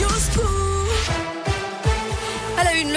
À la une,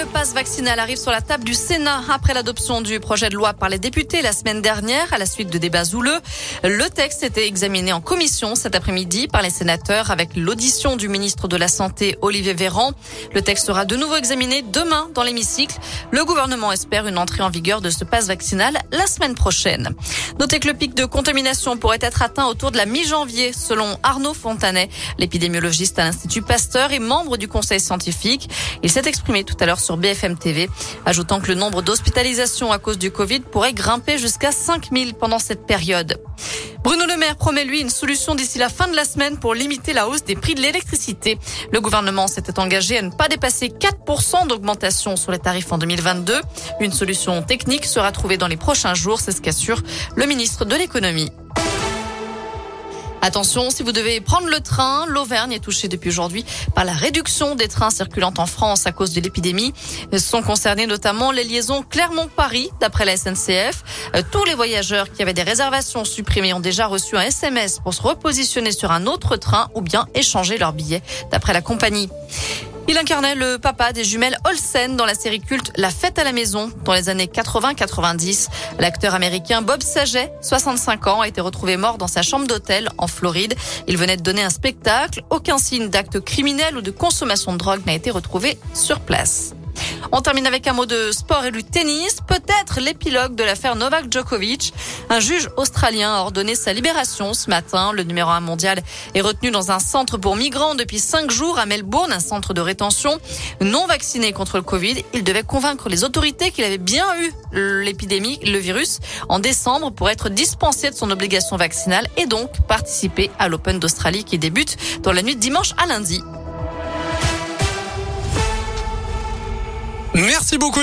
le pass vaccinal arrive sur la table du Sénat après l'adoption du projet de loi par les députés la semaine dernière à la suite de débats houleux. Le texte était examiné en commission cet après-midi par les sénateurs avec l'audition du ministre de la Santé Olivier Véran. Le texte sera de nouveau examiné demain dans l'hémicycle. Le gouvernement espère une entrée en vigueur de ce pass vaccinal la semaine prochaine. Notez que le pic de contamination pourrait être atteint autour de la mi-janvier selon Arnaud Fontanet, l'épidémiologiste à l'Institut Pasteur et membre du conseil scientifique. Il s'est exprimé tout à l'heure sur BFM TV, ajoutant que le nombre d'hospitalisations à cause du Covid pourrait grimper jusqu'à 5000 pendant cette période. Bruno Le Maire promet lui une solution d'ici la fin de la semaine pour limiter la hausse des prix de l'électricité. Le gouvernement s'était engagé à ne pas dépasser 4% d'augmentation sur les tarifs en 2022. Une solution technique sera trouvée dans les prochains jours, c'est ce qu'assure le ministre de l'économie. Attention, si vous devez prendre le train, l'Auvergne est touchée depuis aujourd'hui par la réduction des trains circulant en France à cause de l'épidémie. Sont concernés notamment les liaisons Clermont-Paris, d'après la SNCF. Euh, tous les voyageurs qui avaient des réservations supprimées ont déjà reçu un SMS pour se repositionner sur un autre train ou bien échanger leur billet, d'après la compagnie. Il incarnait le papa des jumelles Olsen dans la série culte La fête à la maison dans les années 80-90. L'acteur américain Bob Saget, 65 ans, a été retrouvé mort dans sa chambre d'hôtel en Floride. Il venait de donner un spectacle. Aucun signe d'acte criminel ou de consommation de drogue n'a été retrouvé sur place. On termine avec un mot de sport et du tennis. Peut-être l'épilogue de l'affaire Novak Djokovic. Un juge australien a ordonné sa libération ce matin. Le numéro un mondial est retenu dans un centre pour migrants depuis cinq jours à Melbourne, un centre de rétention. Non vacciné contre le Covid, il devait convaincre les autorités qu'il avait bien eu l'épidémie, le virus, en décembre pour être dispensé de son obligation vaccinale et donc participer à l'Open d'Australie qui débute dans la nuit de dimanche à lundi. Merci beaucoup.